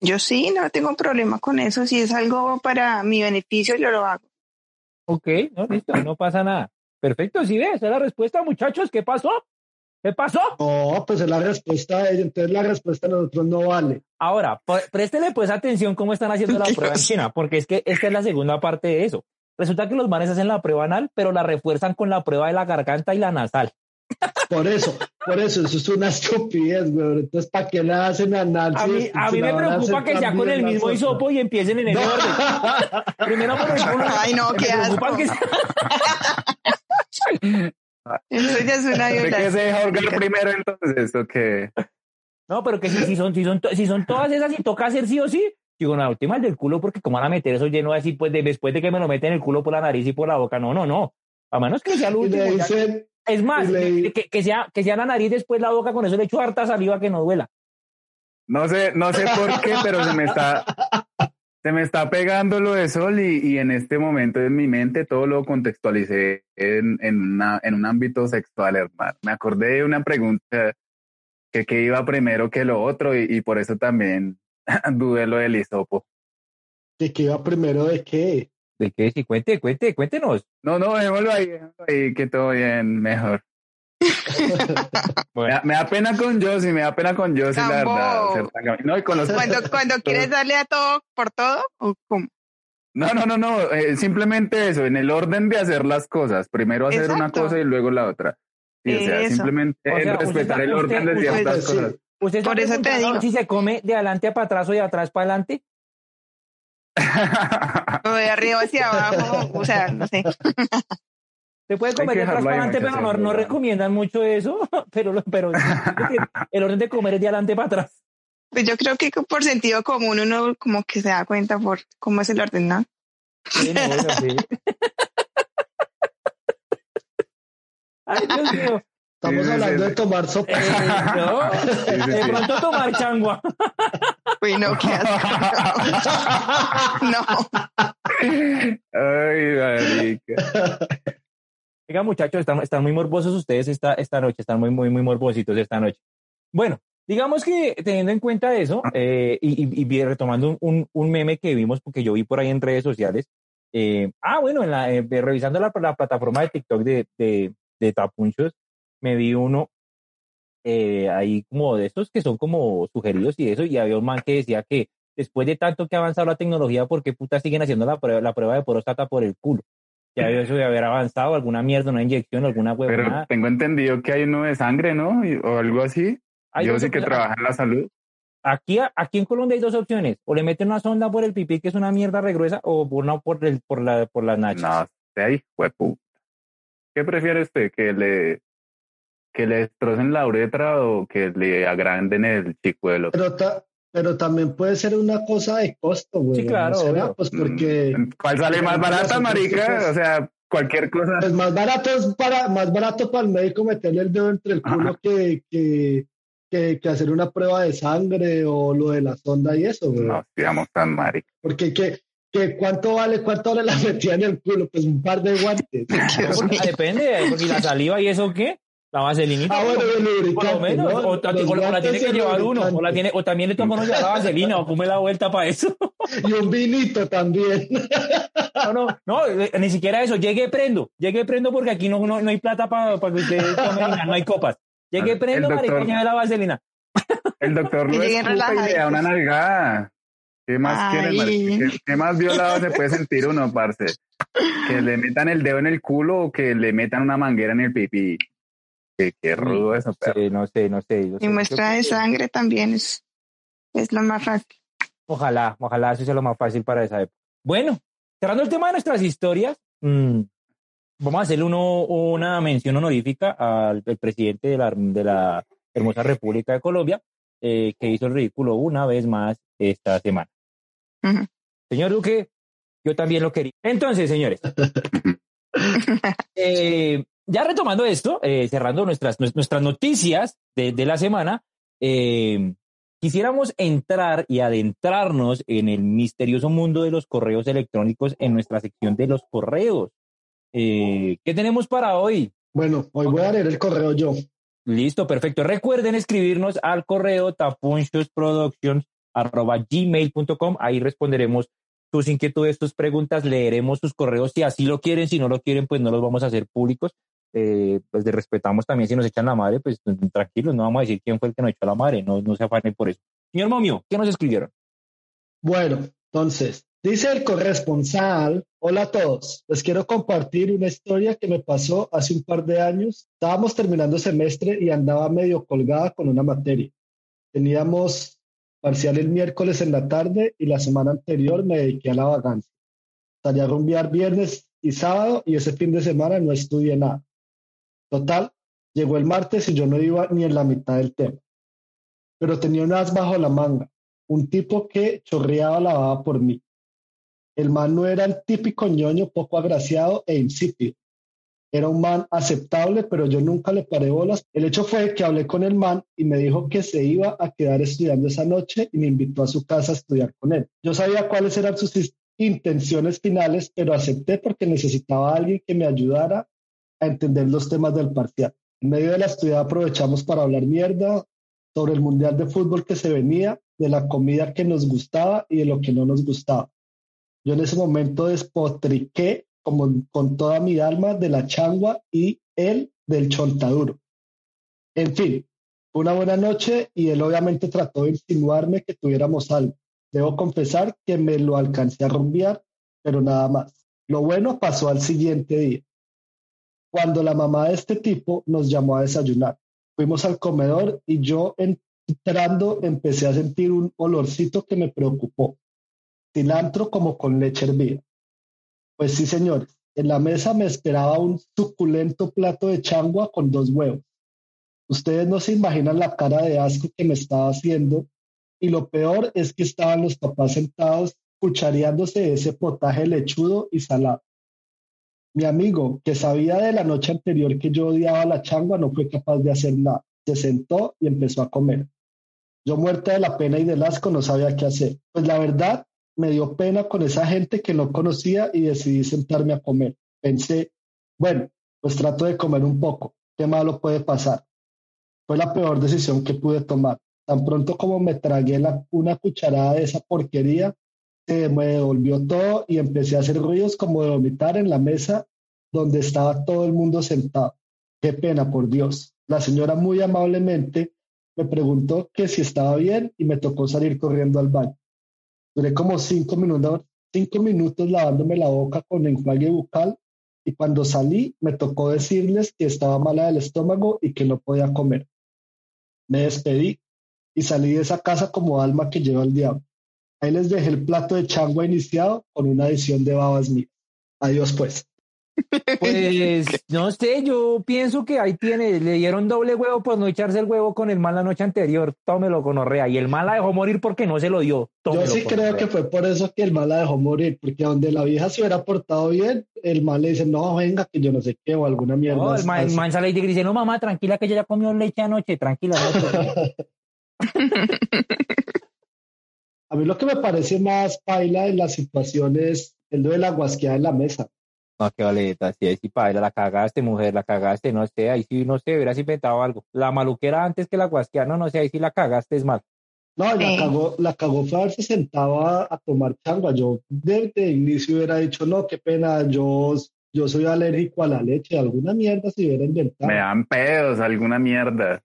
Yo sí, no tengo problema con eso. Si es algo para mi beneficio, yo lo hago. Ok, no, listo, no pasa nada. Perfecto, sí ves, esa es la respuesta, muchachos. ¿Qué pasó? ¿Qué pasó? No, pues es la respuesta de ella, entonces la respuesta de nosotros no vale. Ahora, préstele pues atención cómo están haciendo la <laughs> prueba en China, porque es que esta es la segunda parte de eso. Resulta que los manes hacen la prueba anal, pero la refuerzan con la prueba de la garganta y la nasal. Por eso, por eso, eso es una estupidez, güey. Entonces, ¿para qué la hacen anal? A mí, a mí me preocupa que sea con el mismo hisopo y empiecen en el No. orden. Primero por el. Ay, no, qué asco. que Eso ya es una ¿De qué se deja ahorcar primero entonces? ¿O qué? No, pero que si, si son, si, son, si son todas esas y toca hacer sí o sí, digo, la última el del culo, porque como van a meter eso lleno así, pues de- después de que me lo meten el culo por la nariz y por la boca, no, no, no. A menos que sea lo Y último. le dicen, Es más, le- que, que sea, que sea la nariz después la boca, con eso le echo harta saliva que no duela. No sé, no sé por qué, pero se me está, se me está pegando lo de sol y, y en este momento en mi mente todo lo contextualicé en, en, una, en un ámbito sexual, hermano. Me acordé de una pregunta que, que iba primero que lo otro y, y por eso también <laughs> dudé lo del hisopo. ¿de qué iba primero de qué? ¿De qué? Sí, cuente, cuente, cuéntenos. No, no, dejémoslo ahí, dejémoslo ahí, que todo bien, mejor. <laughs> Me da, me da pena con Josie, me da pena con Josie, la verdad. No, y con los Cuando, <laughs> cuando quieres darle a todo por todo, ¿o cómo? No, no, no, no, eh, simplemente eso, en el orden de hacer las cosas. Primero hacer una cosa y luego la otra. Sí, o sea, Eso. simplemente O sea, en usted respetar el orden de usted- ciertas usted- cosas. ¿Usted está Por eso te digo. si se come de adelante para atrás o de atrás para adelante? De arriba hacia abajo, o sea, no sé. Se puede comer de atrás para adelante, pero no, no recomiendan mucho eso. <laughs> Pero, pero <laughs> el orden de comer es de adelante para atrás. Pues yo creo que por sentido común uno como que se da cuenta por cómo es el orden, ¿no? Sí, no, bueno, sí. <laughs> Ay, Dios mío. Estamos Sí, hablando sí. de tomar sopa. Eh, no, Sí, sí, de pronto tomar changua. No, qué asco. <laughs> No, Ay, marica. Oiga, muchachos, están, están muy morbosos ustedes esta, esta noche, están muy, muy, muy morbositos esta noche. Bueno, digamos que teniendo en cuenta eso, eh, y, y- y retomando un, un, un meme que vimos, porque yo vi por ahí en redes sociales, eh, ah, bueno, en la, eh, revisando la, la plataforma de TikTok de, de, de Tapunchos, me vi uno eh, ahí como de estos que son como sugeridos y eso, y había un man que decía que después de tanto que ha avanzado la tecnología, ¿por qué puta siguen haciendo la prueba, la prueba de próstata por el culo? Ya eso de haber avanzado, alguna mierda, una inyección, alguna Pero huevonada. tengo entendido que hay uno de sangre, ¿no? O algo así. Hay Yo sí que trabaja en la salud. Aquí, aquí en Colombia hay dos opciones. O le meten una sonda por el pipí, que es una mierda regruesa, o una por, el, por, la, por las nachas. No, sé ahí, hueputa. ¿Qué prefiere usted? ¿Que le, que le destrocen la uretra o que le agranden el chicuelo? Pero, ta- pero también puede ser una cosa de costo, güey. Sí, claro. pues porque. Mm, ¿Cuál sale más barata, marica? O sea, cualquier cosa. Pues más barato es para, más barato para el médico meterle el dedo entre el culo que, que, que, hacer una prueba de sangre o lo de la sonda y eso, güey. No, digamos tan marica. Porque que, que cuánto vale, cuánto vale la metida en el culo, pues un par de guantes. <laughs> depende, porque la saliva y eso qué. La vaselina. Ah, bueno, el Por lo menos. O, la tiene que llevar uno. O, la tiene, o también le toca uno llevar la vaselina o come la vuelta para eso. Y un vinito también. No, no, no, eh, ni siquiera eso. Llegue prendo. Llegue prendo porque aquí no, no, no hay plata para que ustedes tomen, no hay copas. Llegue prendo, marica, lleve la vaselina. El doctor lo escupa y le da una nalgada. ¿Qué más quiere, ¿Qué, más violado se puede sentir uno, parce? Que le metan el dedo en el culo o que le metan una manguera en el pipí. Qué, rudo eso, pero. no sé, no sé. y muestra de sangre también es, es lo más fácil. Ojalá, ojalá eso sea lo más fácil para esa época. Bueno, cerrando el tema de nuestras historias, mmm, vamos a hacerle uno, una mención honorífica al, presidente de la, de la, hermosa República de Colombia, eh, que hizo el ridículo una vez más esta semana. Señor Duque, yo también lo quería. Entonces, señores, <laughs> eh, ya retomando esto, eh, cerrando nuestras, nuestras noticias de, de la semana, eh, quisiéramos entrar y adentrarnos en el misterioso mundo de los correos electrónicos en nuestra sección de los correos. Eh, ¿Qué tenemos para hoy? Bueno, hoy voy a leer el correo yo. Listo, perfecto. Recuerden escribirnos al correo tapunchosproductions.gmail.com. Ahí responderemos tus inquietudes, tus preguntas, leeremos sus correos si así lo quieren, si no lo quieren, pues no los vamos a hacer públicos. Eh, pues de respetamos también si nos echan la madre, pues tranquilos, no vamos a decir quién fue el que nos echó la madre, no, no se afanen por eso. Señor Momio, ¿qué nos escribieron? Bueno, entonces, dice el corresponsal, hola a todos, les quiero compartir una historia que me pasó hace un par de años. Estábamos terminando semestre y andaba medio colgada con una materia. Teníamos parcial el miércoles en la tarde y la semana anterior me dediqué a la vagancia. Salí a rumbear viernes y sábado y ese fin de semana no estudié nada. Total, llegó el martes y yo no iba ni en la mitad del tema. Pero tenía un as bajo la manga, un tipo que chorreaba la baba por mí. El man no era el típico ñoño poco agraciado e insípido. Era un man aceptable, pero yo nunca le paré bolas. El hecho fue que hablé con el man y me dijo que se iba a quedar estudiando esa noche y me invitó a su casa a estudiar con él. Yo sabía cuáles eran sus intenciones finales, pero acepté porque necesitaba a alguien que me ayudara a entender los temas del parcial. En medio de la estudia aprovechamos para hablar mierda sobre el mundial de fútbol que se venía, de la comida que nos gustaba y de lo que no nos gustaba. Yo en ese momento despotriqué como con toda mi alma de la changua y él del chontaduro. En fin, una buena noche y él obviamente trató de insinuarme que tuviéramos algo. Debo confesar que me lo alcancé a rumbear, pero nada más. Lo bueno pasó al siguiente día cuando la mamá de este tipo nos llamó a desayunar. Fuimos al comedor y yo entrando empecé a sentir un olorcito que me preocupó. Cilantro como con leche hervida. Pues sí, señores, en la mesa me esperaba un suculento plato de changua con dos huevos. Ustedes no se imaginan la cara de asco que me estaba haciendo y lo peor es que estaban los papás sentados cuchareándose ese potaje lechudo y salado. Mi amigo, que sabía de la noche anterior que yo odiaba la changua, no fue capaz de hacer nada. Se sentó y empezó a comer. Yo muerta de la pena y del asco no sabía qué hacer. Pues la verdad, me dio pena con esa gente que no conocía y decidí sentarme a comer. Pensé, bueno, pues trato de comer un poco. ¿Qué malo puede pasar? Fue la peor decisión que pude tomar. Tan pronto como me tragué una cucharada de esa porquería, me devolvió todo y empecé a hacer ruidos como de vomitar en la mesa donde estaba todo el mundo sentado. Qué pena, por Dios. La señora muy amablemente me preguntó que si estaba bien y me tocó salir corriendo al baño. Duré como cinco minutos, cinco minutos lavándome la boca con enjuague bucal y cuando salí me tocó decirles que estaba mala del estómago y que no podía comer. Me despedí y salí de esa casa como alma que lleva el diablo. Ahí les dejé el plato de changua iniciado con una adición de babas mías. Adiós pues. Pues <laughs> no sé, yo pienso que ahí tiene, le dieron doble huevo por no echarse el huevo con el mal la noche anterior, tómelo con orrea, y el mal la dejó morir porque no se lo dio. Yo sí creo que fue por eso que el mal la dejó morir, porque donde la vieja se hubiera portado bien, el mal le dice, no, venga, que yo no sé qué, o alguna mierda. No, el man, el man sale y dice, no, mamá, tranquila que ella ya comió leche anoche, tranquila. <laughs> <laughs> A mí lo que me parece más paila en la situación es el de la guasqueada en la mesa. No, qué valeta, sí, ahí sí paila, la cagaste, mujer, la cagaste, no sé, ahí sí, no sé, hubieras inventado algo. La maluquera antes que la guasqueada, no, no sé, ahí sí la cagaste, es mal. No, la cagó, la cagó fue haberse sentaba a tomar changua. Yo desde el inicio hubiera dicho, no, qué pena, yo, yo soy alérgico a la leche, alguna mierda si hubiera inventado. Me dan pedos, alguna mierda.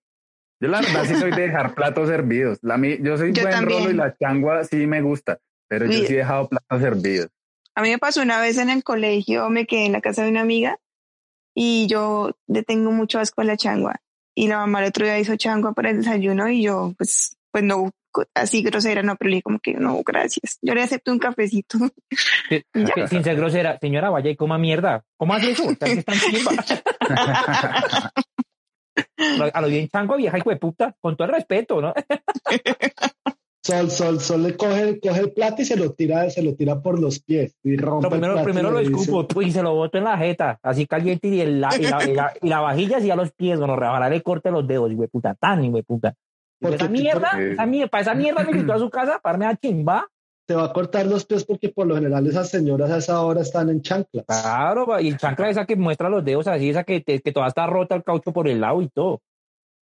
Yo la verdad sí soy de <laughs> dejar platos servidos. La, yo soy buen rolo y la changua sí me gusta, pero yo sí he dejado platos servidos. A mí me pasó una vez en el colegio, me quedé en la casa de una amiga y yo le tengo mucho asco a la changua. Y la mamá el otro día hizo changua para el desayuno y yo, pues, pues no, así grosera, no, pero le como que no, gracias. Yo le acepto un cafecito. <laughs> sin ser grosera, señora, vaya y coma mierda. ¿Cómo hace eso? <laughs> a lo bien chango, vieja hijo de puta, con todo el respeto, ¿no? <laughs> Sol, Sol, Sol le coge, coge el plato y se lo tira, se lo tira por los pies y rompe primero, primero lo escupo y se lo boto en la jeta, así caliente y, el, y, la, y, la, vajilla así a los pies, bueno, rebajar le corte los dedos, y puta, tan, y puta. Esa mierda, esa mierda, para esa mierda me invitó a su casa, para me a chimba. Te va a cortar los pies porque por lo general esas señoras a esa hora están en chanclas. Claro, y el chancla esa que muestra los dedos así, esa que, que toda está rota el caucho por el lado y todo.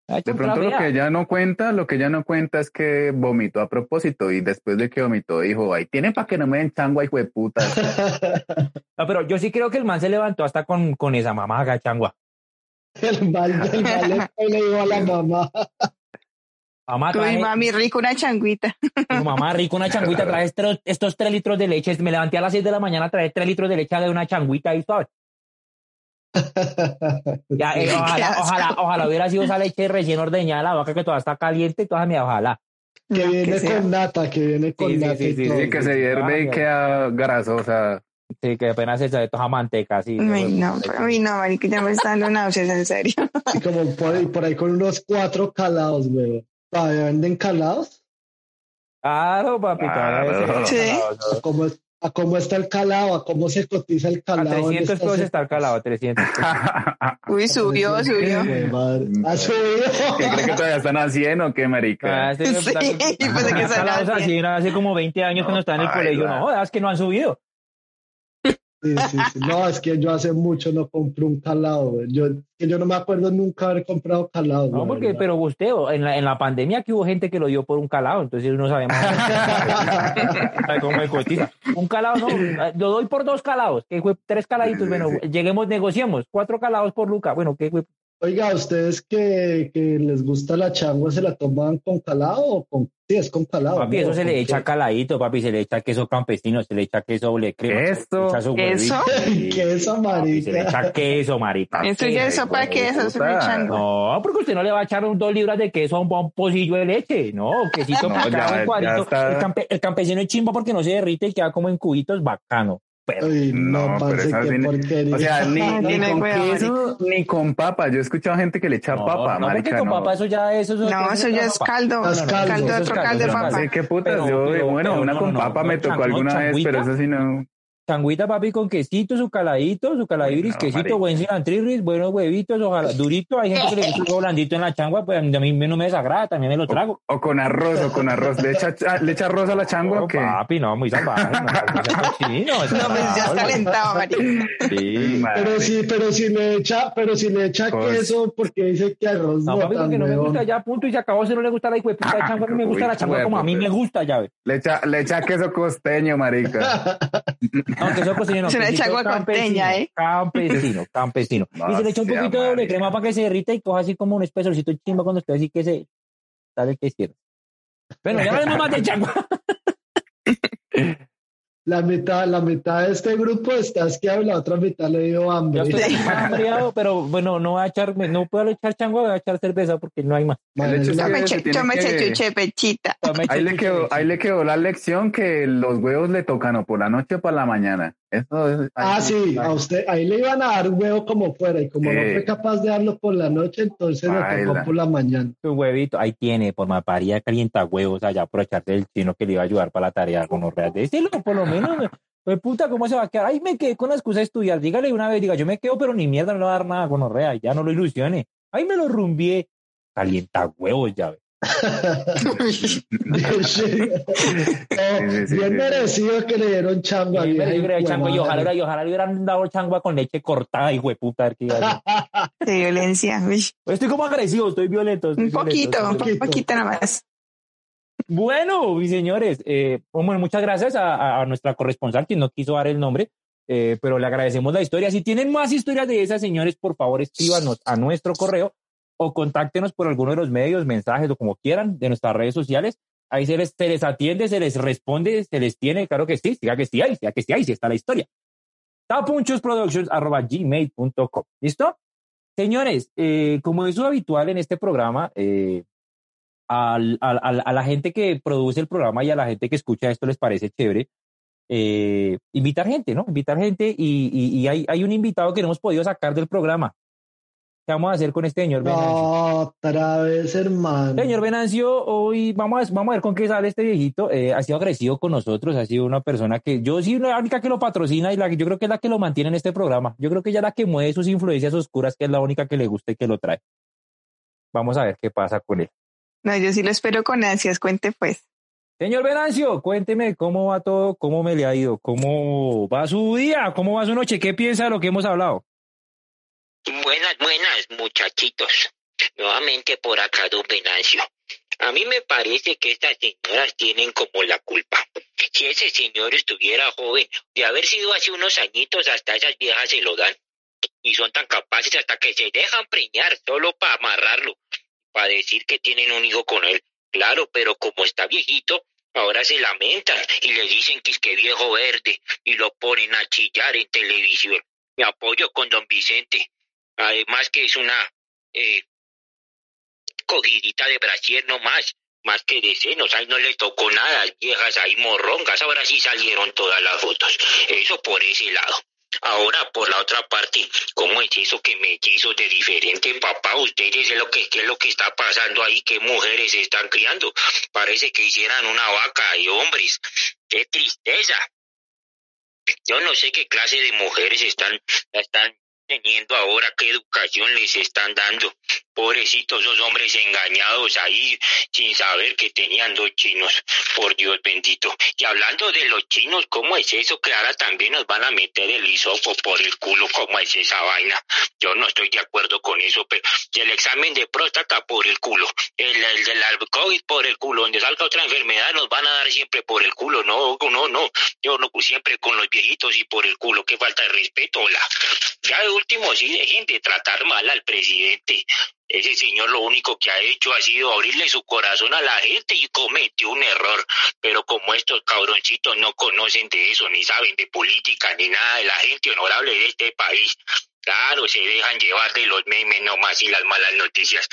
De pronto lo que ella no cuenta, lo que ella no cuenta es que vomitó a propósito y después de que vomitó dijo, ahí tiene para que no me den changua, hijo de puta. <laughs> no, pero yo sí creo que el man se levantó hasta con, con esa mamaga changua. El mal, el mal le dijo a la mamá. Mamá, trae, mami, rico una changuita. <laughs> mamá, rico una changuita, trae <laughs> estos, estos tres litros de leche. Me levanté a las seis de la mañana, trae tres litros de leche de una changuita ahí, ¿sabes? <laughs> Ya, eh, ojalá, ojalá, ojalá hubiera sido esa leche recién ordeñada la vaca que todavía está caliente y toda mi ojalá. Que viene con nata, que viene con nata. Sí, sí, sí, que se hierve y queda grasosa. Sí, que apenas se echa toda manteca, sí. Ay, no, a mí no, marica, ya me está dando náuseas, en serio. Y como por, por ahí con unos cuatro calados, güey. ¿Todavía venden calados? Claro, papi, claro. Sí. ¿Cómo es? a cómo está el calado, a cómo se cotiza el calado. A 300 pesos está el calado, 300. <laughs> Uy, subió, subió. Ha subido. ¿Qué cree que todavía están haciendo o qué, marica? Ah, sí, <laughs> pues que así, hace como 20 años cuando estaba en el colegio. No, es que no han subido. Sí, sí, sí. No, es que yo hace mucho no compro un calado. Yo, yo no me acuerdo nunca haber comprado calado. No, porque, pero usted, en la, en la pandemia que hubo gente que lo dio por un calado, entonces no sabemos. <laughs> Un calado, no, lo doy por dos calados, que fue tres caladitos, bueno, lleguemos, negociemos, cuatro calados por Luca, bueno, ¿qué fue? Oiga, ¿ustedes que, que, les gusta la changua se la toman con calado o con Sí, es con calado. Papi, eso se le echa caladito, papi, se le echa queso campesino, se le echa queso doble crema. ¿Queso? ¿Queso? queso, marica. se le echa queso, marica. Eso ya es sopa de queso, se le echan. No, porque usted no le va a echar dos libras de queso a un, un pocillo de leche. No, quesito no, ya, en cuadrito. El, campe, el, campesino es chimba porque no se derrite y queda como en cubitos bacano. Pero, no, no pero que porquería. O sea, ni, ni con queso, ni con papa. Yo he escuchado gente que le echa papa, no, marica. No, con papa eso ya eso, eso No, eso ya es caldo. Es caldo, caldo otro caldo de papa. ¿Qué putas? Yo, bueno, una con papa me tocó alguna vez, pero eso sí no. Changuita, papi, con quesito, su caladito, su caladiris, quesito, buen cilantrirris, buenos huevitos, ojalá, durito. Hay gente que le gusta blandito en la changua, pues a mí no me desagrada, también me lo trago. O, con arroz, o con arroz. ¿Le echa, le echa arroz a la changua o qué? Papi, no, muy salvaje. No, no, pues ya está alentado. Sí, pero sí, pero si le echa, pero si le echa queso, porque dice que arroz no, papi, porque no me gusta ya, punto, y se acabó, si no le gusta la hijo de puta changua, a mí me gusta la changua como a mí me gusta, ya ve. Le echa, le echa queso costeño, marica. <laughs> No, queso costeño no. Se le echa agua costeña, ¿eh? Campesino, campesino. <laughs> y se le echa un poquito de doble crema para que se derrita y coja así como un espesorcito chimba cuando usted así que se... ¿Sabe qué hicieron? Bueno, ya hablemos más de changua. <laughs> La mitad, la mitad de este grupo está es que la otra mitad le dio hambre. Yo estoy <laughs> hambriado, pero bueno, no voy a echar, no puedo echar changua, voy a echar cerveza porque no hay más. Yo me eché chuche pechita. Ahí le, quedó, ahí le quedó la lección que los huevos le tocan o por la noche o por la mañana. Eso ah, sí, a usted, ahí le iban a dar un huevo como fuera, y como no fue capaz de darlo por la noche, entonces lo tocó por la mañana. Un huevito, ahí tiene, por maparía calienta huevos, allá aprovecharse del chino que le iba a ayudar para la tarea con los reales. Decirlo, por lo menos. <laughs> Pues puta, ¿cómo se va a quedar? Ahí me quedé con la excusa de estudiar. Dígale una vez, diga, yo me quedo, pero ni mierda, no le va a dar nada con Orrea, ya no lo ilusione. Ahí me lo rumbié. Calienta huevos, ya ve. <laughs> bien merecido que le dieron changua. y ojalá, y ojalá le hubieran dado changua con leche cortada, y puta. <laughs> De violencia. Estoy como agresivo, estoy violento. un poquito, un poquito nada más. Bueno, mis señores, eh, bueno, muchas gracias a, nuestra corresponsal, quien no quiso dar el nombre, eh, pero le agradecemos la historia. Si tienen más historias de esas, señores, por favor, escríbanos a nuestro correo o contáctenos por alguno de los medios, mensajes o como quieran de nuestras redes sociales. Ahí se les, se les atiende, se les responde, se les tiene, claro que sí, siga que sí siga que sí ahí, sí está la historia. tapunchosproductions.gmail.com. ¿Listo? Señores, eh, como es habitual en este programa, eh, al, a la gente que produce el programa y a la gente que escucha esto les parece chévere, eh, invitar gente, ¿no? Invitar gente y, y, hay, hay, un invitado que no hemos podido sacar del programa. ¿Qué vamos a hacer con este señor Venancio? Otra vez, hermano. Señor Venancio, hoy vamos a, vamos a ver con qué sale este viejito. Eh, ha sido agresivo con nosotros, ha sido una persona que yo sí la única que lo patrocina y la que yo creo que es la que lo mantiene en este programa. Yo creo que ella es la que mueve sus influencias oscuras, que es la única que le gusta y que lo trae. Vamos a ver qué pasa con él. No, yo sí lo espero con ansias, cuente pues. Señor Venancio, cuénteme cómo va todo, cómo me le ha ido, cómo va su día, cómo va su noche, qué piensa de lo que hemos hablado. Buenas, buenas, muchachitos. Nuevamente por acá, don Venancio. A mí me parece que estas señoras tienen como la culpa. Si ese señor estuviera joven, de haber sido hace unos añitos, hasta esas viejas se lo dan. Y son tan capaces hasta que se dejan preñar solo para amarrarlo para decir que tienen un hijo con él. Claro, pero como está viejito, ahora se lamentan y le dicen que es que viejo verde y lo ponen a chillar en televisión. Me apoyo con don Vicente. Además que es una eh, cogidita de brasier no más, más que de senos. Ahí no le tocó nada, viejas ahí morrongas. Ahora sí salieron todas las fotos. Eso por ese lado. Ahora, por la otra parte, ¿cómo es eso que me quiso de diferente papá? Ustedes es lo que qué es lo que está pasando ahí, qué mujeres están criando. Parece que hicieran una vaca y hombres. Qué tristeza. Yo no sé qué clase de mujeres están, están teniendo ahora, qué educación les están dando. Pobrecitos esos hombres engañados ahí sin saber que tenían dos chinos, por Dios bendito. Y hablando de los chinos, ¿cómo es eso que ahora también nos van a meter el hisopo por el culo? ¿Cómo es esa vaina? Yo no estoy de acuerdo con eso, pero el examen de próstata por el culo, el, el del COVID por el culo, donde salga otra enfermedad nos van a dar siempre por el culo. No, no, no. Yo no, siempre con los viejitos y por el culo. Qué falta de respeto, hola. Ya último, sí, dejen de tratar mal al presidente. Ese señor lo único que ha hecho ha sido abrirle su corazón a la gente y cometió un error. Pero como estos cabroncitos no conocen de eso, ni saben de política, ni nada de la gente honorable de este país, claro, se dejan llevar de los memes nomás y las malas noticias.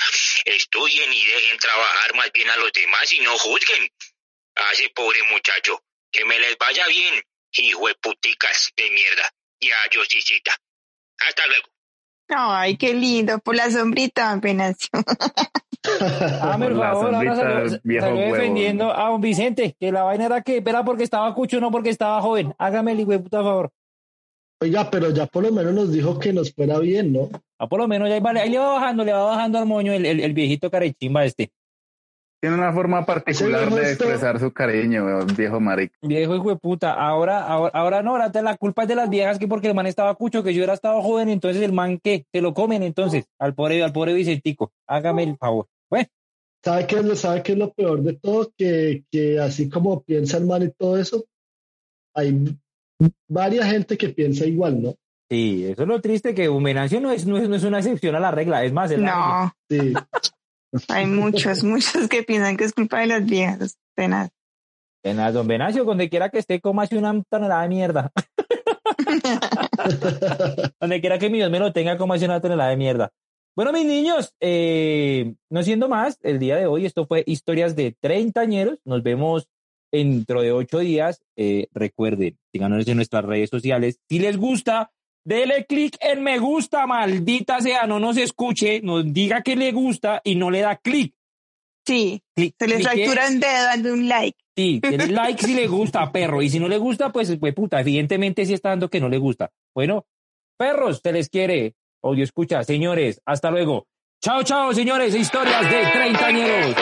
Estudien y dejen trabajar más bien a los demás y no juzguen a ese pobre muchacho. Que me les vaya bien, hijo de puticas de mierda. Y a Josicita. Hasta luego. Ay, qué lindo, por la sombrita apenas. ah, por favor, ahora salió, defendiendo a un Vicente, que la vaina era que era porque estaba cucho, no porque estaba joven. Hágame el hijo puta favor. Oiga, pero ya por lo menos nos dijo que nos fuera bien, ¿no? Ah, por lo menos ya vale, ahí le va bajando, le va bajando al moño el, el, el viejito carechimba este. Tiene una forma particular de expresar su cariño, viejo marico. Viejo hijo de puta. Ahora, ahora, ahora no, ahora la culpa es de las viejas que porque el man estaba cucho, que yo era estado joven, entonces el man que se lo comen entonces al pobre, al pobre Vicentico. Hágame el favor. Bueno. ¿Sabe qué, es, ¿Sabe qué es lo peor de todo? Que, que así como piensa el man y todo eso, hay varias gente que piensa igual, ¿no? Sí, eso es lo triste, que Humerancio no es, no es, no es una excepción a la regla, es más, el no. Sí. <laughs> Hay muchos, <laughs> muchos que piensan que es culpa de las viejas. Tenaz. Tenaz, don Venancio, donde quiera que esté, coma una tonelada de mierda. <laughs> donde quiera que mi Dios me lo tenga, coma una tonelada de mierda. Bueno, mis niños, eh, no siendo más, el día de hoy esto fue Historias de Treintañeros. Nos vemos dentro de ocho días. Eh, recuerden, síganos en nuestras redes sociales. Si les gusta, dele clic en me gusta, maldita sea, no nos escuche, nos diga que le gusta y no le da clic. Sí, Clic- se clique- fractura un dedo dando un like. Sí, denle <laughs> like si le gusta, perro. Y si no le gusta, pues, pues puta, evidentemente sí está dando que no le gusta. Bueno, perros, se les quiere. Odio escucha, señores, hasta luego. Chao, chao, señores, historias de treintañeros.